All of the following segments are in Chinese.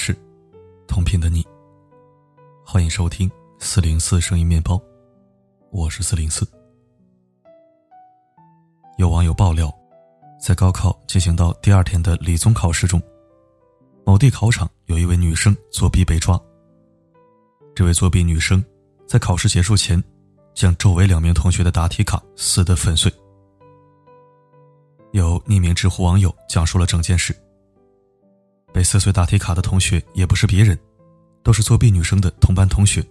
是，同频的你。欢迎收听四零四声音面包，我是四零四。有网友爆料，在高考进行到第二天的理综考试中，某地考场有一位女生作弊被抓。这位作弊女生在考试结束前，将周围两名同学的答题卡撕得粉碎。有匿名知乎网友讲述了整件事。被撕碎答题卡的同学也不是别人，都是作弊女生的同班同学。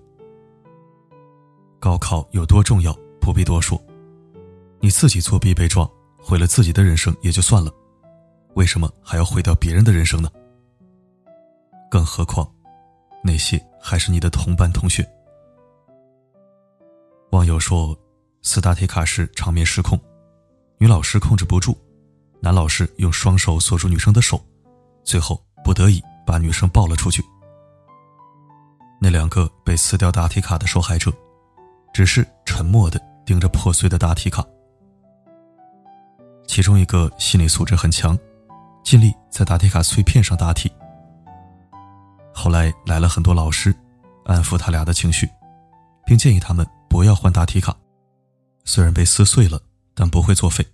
高考有多重要，不必多说。你自己作弊被撞，毁了自己的人生也就算了，为什么还要毁掉别人的人生呢？更何况，那些还是你的同班同学。网友说，撕答题卡时场面失控，女老师控制不住，男老师用双手锁住女生的手，最后。不得已把女生抱了出去。那两个被撕掉答题卡的受害者，只是沉默的盯着破碎的答题卡。其中一个心理素质很强，尽力在答题卡碎片上答题。后来来了很多老师，安抚他俩的情绪，并建议他们不要换答题卡。虽然被撕碎了，但不会作废。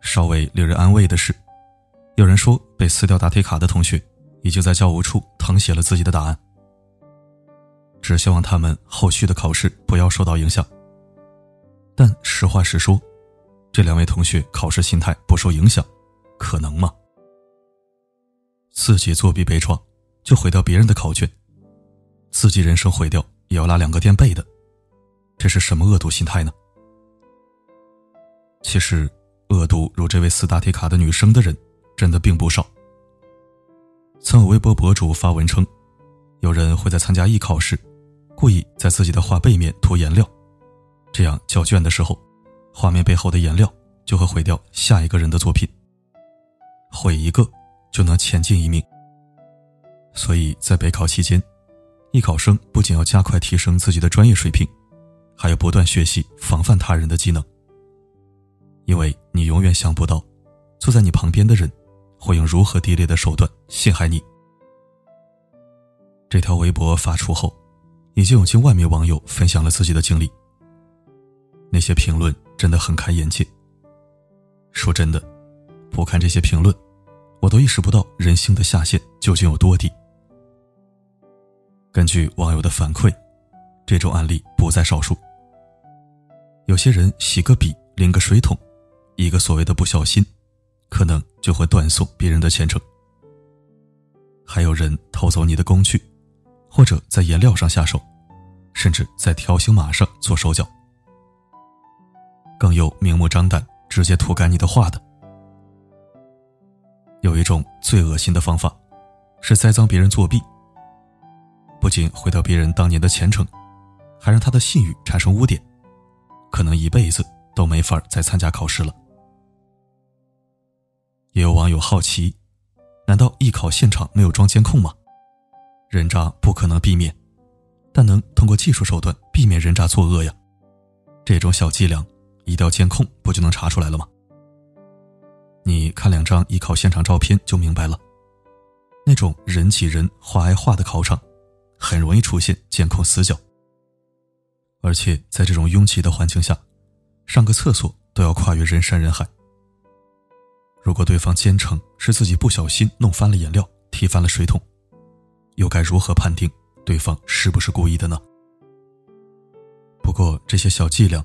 稍微令人安慰的是。有人说，被撕掉答题卡的同学已经在教务处誊写了自己的答案。只希望他们后续的考试不要受到影响。但实话实说，这两位同学考试心态不受影响，可能吗？自己作弊被抓，就毁掉别人的考卷，自己人生毁掉也要拉两个垫背的，这是什么恶毒心态呢？其实，恶毒如这位撕答题卡的女生的人。真的并不少。曾有微博博主发文称，有人会在参加艺考时，故意在自己的画背面涂颜料，这样交卷的时候，画面背后的颜料就会毁掉下一个人的作品。毁一个就能前进一命。所以在备考期间，艺考生不仅要加快提升自己的专业水平，还要不断学习防范他人的技能。因为你永远想不到，坐在你旁边的人。会用如何低劣的手段陷害你？这条微博发出后，已经有近万名网友分享了自己的经历。那些评论真的很开眼界。说真的，不看这些评论，我都意识不到人性的下限究竟有多低。根据网友的反馈，这种案例不在少数。有些人洗个笔、淋个水桶，一个所谓的不小心。可能就会断送别人的前程。还有人偷走你的工具，或者在颜料上下手，甚至在条形码上做手脚。更有明目张胆直接涂改你的画的。有一种最恶心的方法，是栽赃别人作弊，不仅毁掉别人当年的前程，还让他的信誉产生污点，可能一辈子都没法再参加考试了。也有网友好奇，难道艺考现场没有装监控吗？人渣不可能避免，但能通过技术手段避免人渣作恶呀。这种小伎俩，一调监控不就能查出来了吗？你看两张艺考现场照片就明白了，那种人挤人、画挨画的考场，很容易出现监控死角。而且在这种拥挤的环境下，上个厕所都要跨越人山人海。如果对方坚称是自己不小心弄翻了颜料、踢翻了水桶，又该如何判定对方是不是故意的呢？不过这些小伎俩，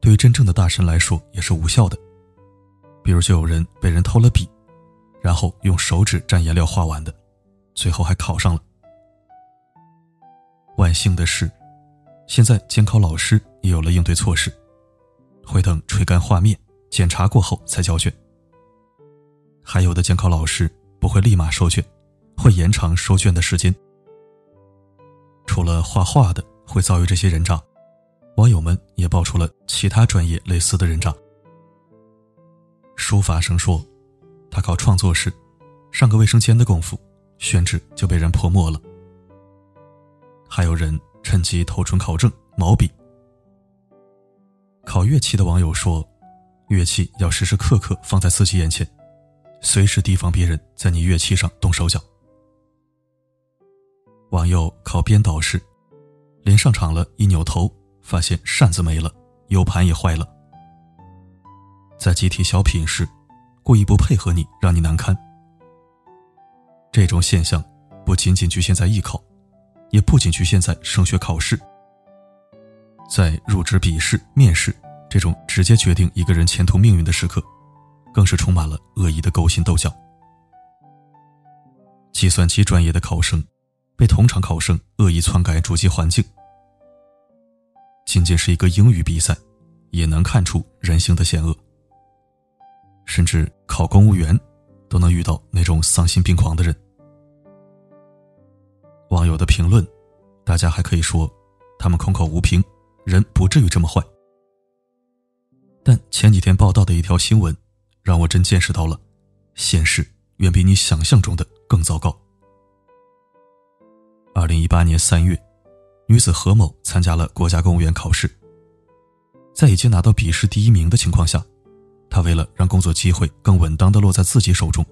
对于真正的大神来说也是无效的。比如，就有人被人偷了笔，然后用手指蘸颜料画完的，最后还考上了。万幸的是，现在监考老师也有了应对措施，会等吹干画面、检查过后才交卷。还有的监考老师不会立马收卷，会延长收卷的时间。除了画画的会遭遇这些人渣，网友们也爆出了其他专业类似的人渣。书法生说，他搞创作时，上个卫生间的功夫，宣纸就被人泼墨了。还有人趁机偷准考证、毛笔。考乐器的网友说，乐器要时时刻刻放在自己眼前。随时提防别人在你乐器上动手脚，网友靠编导时，临上场了，一扭头发现扇子没了，U 盘也坏了。在集体小品时，故意不配合你，让你难堪。这种现象不仅仅局限在艺考，也不仅局限在升学考试，在入职笔试、面试这种直接决定一个人前途命运的时刻，更是充满了恶意的勾心斗角。计算机专业的考生被同场考生恶意篡改主机环境，仅仅是一个英语比赛，也能看出人性的险恶。甚至考公务员，都能遇到那种丧心病狂的人。网友的评论，大家还可以说，他们空口无凭，人不至于这么坏。但前几天报道的一条新闻，让我真见识到了，现实远比你想象中的更糟糕。二零一八年三月，女子何某参加了国家公务员考试，在已经拿到笔试第一名的情况下。他为了让工作机会更稳当的落在自己手中，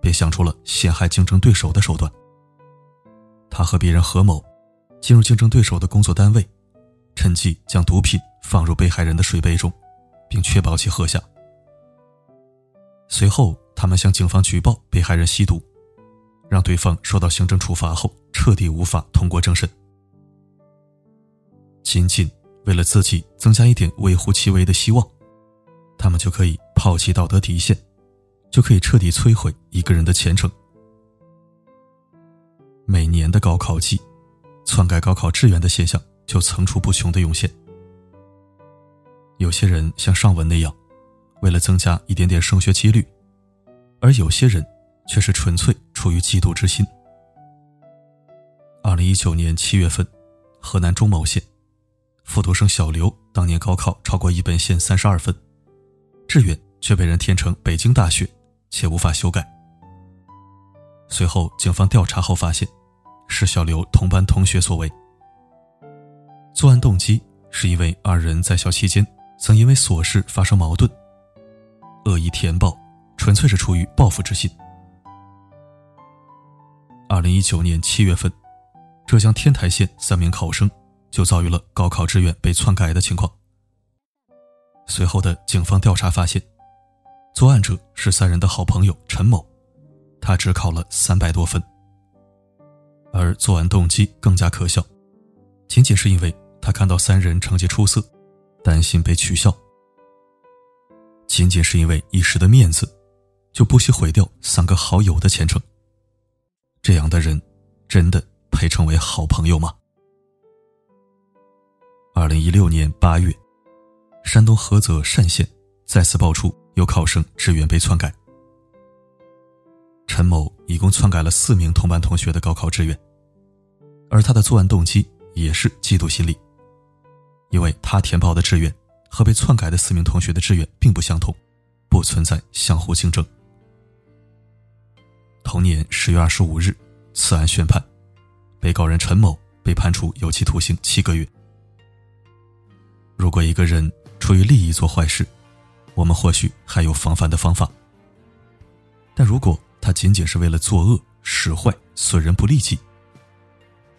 便想出了陷害竞争对手的手段。他和别人合谋，进入竞争对手的工作单位，趁机将毒品放入被害人的水杯中，并确保其喝下。随后，他们向警方举报被害人吸毒，让对方受到行政处罚后彻底无法通过政审。仅仅为了自己增加一点微乎其微的希望。他们就可以抛弃道德底线，就可以彻底摧毁一个人的前程。每年的高考季，篡改高考志愿的现象就层出不穷的涌现。有些人像上文那样，为了增加一点点升学几率，而有些人却是纯粹出于嫉妒之心。二零一九年七月份，河南中牟县复读生小刘当年高考超过一本线三十二分。志愿却被人填成北京大学，且无法修改。随后，警方调查后发现，是小刘同班同学所为。作案动机是因为二人在校期间曾因为琐事发生矛盾，恶意填报纯粹是出于报复之心。二零一九年七月份，浙江天台县三名考生就遭遇了高考志愿被篡改的情况。随后的警方调查发现，作案者是三人的好朋友陈某，他只考了三百多分。而作案动机更加可笑，仅仅是因为他看到三人成绩出色，担心被取笑。仅仅是因为一时的面子，就不惜毁掉三个好友的前程。这样的人，真的配称为好朋友吗？二零一六年八月。山东菏泽单县再次爆出有考生志愿被篡改。陈某一共篡改了四名同班同学的高考志愿，而他的作案动机也是嫉妒心理，因为他填报的志愿和被篡改的四名同学的志愿并不相同，不存在相互竞争。同年十月二十五日，此案宣判，被告人陈某被判处有期徒刑七个月。如果一个人，出于利益做坏事，我们或许还有防范的方法。但如果他仅仅是为了作恶、使坏、损人不利己，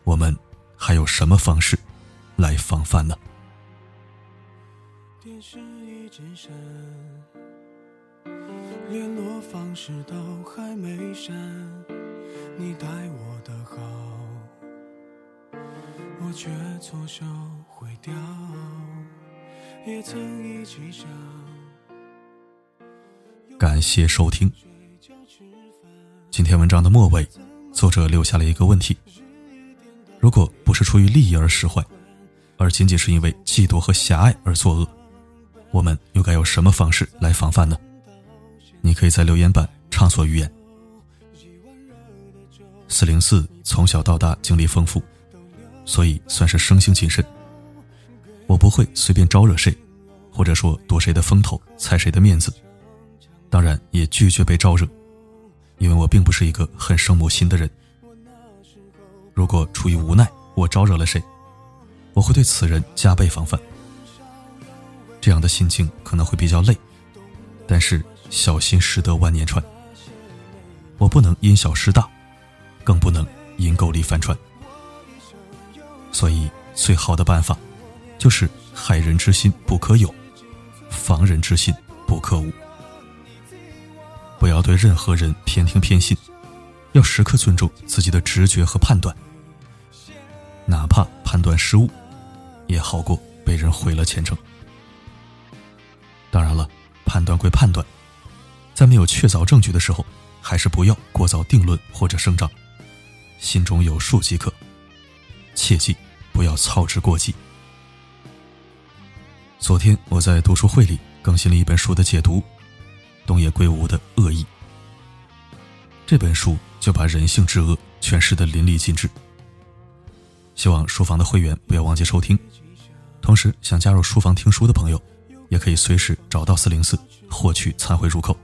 我们还有什么方式来防范呢？电视一直闪，联络方式都还没删，你待我的好，我却错手毁掉。也曾一起想。感谢收听。今天文章的末尾，作者留下了一个问题：如果不是出于利益而使坏，而仅仅是因为嫉妒和狭隘而作恶，我们又该用什么方式来防范呢？你可以在留言板畅所欲言。四零四从小到大经历丰富，所以算是生性谨慎。我不会随便招惹谁，或者说夺谁的风头、踩谁的面子，当然也拒绝被招惹，因为我并不是一个很生母心的人。如果出于无奈我招惹了谁，我会对此人加倍防范。这样的心境可能会比较累，但是小心驶得万年船。我不能因小失大，更不能因狗力翻船。所以，最好的办法就是害人之心不可有，防人之心不可无。不要对任何人偏听偏信，要时刻尊重自己的直觉和判断，哪怕判断失误，也好过被人毁了前程。当然了，判断归判断，在没有确凿证据的时候，还是不要过早定论或者声张，心中有数即可。切记不要操之过急。昨天我在读书会里更新了一本书的解读，东野圭吾的《恶意》。这本书就把人性之恶诠释的淋漓尽致。希望书房的会员不要忘记收听，同时想加入书房听书的朋友。也可以随时找到四零四获取参会入口。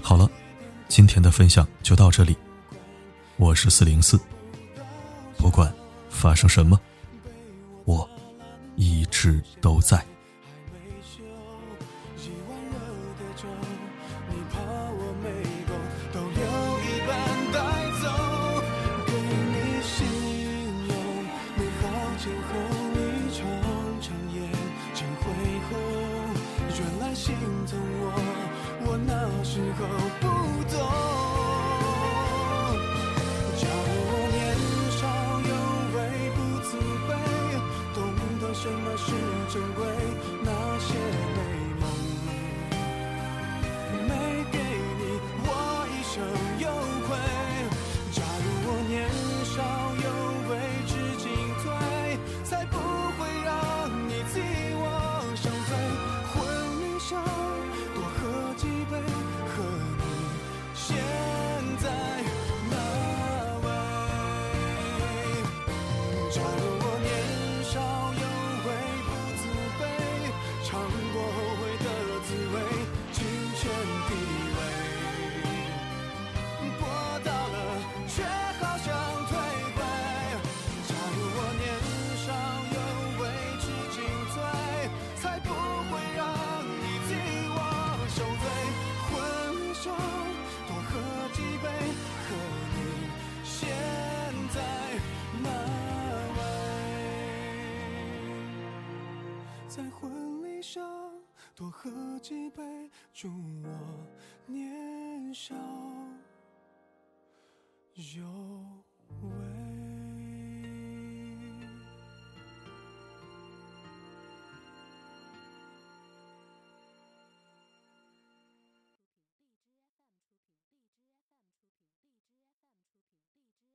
好了，今天的分享就到这里。我是四零四，不管发生什么，我一直都在。心疼我我那时候不在婚礼上多喝几杯祝我年少有为。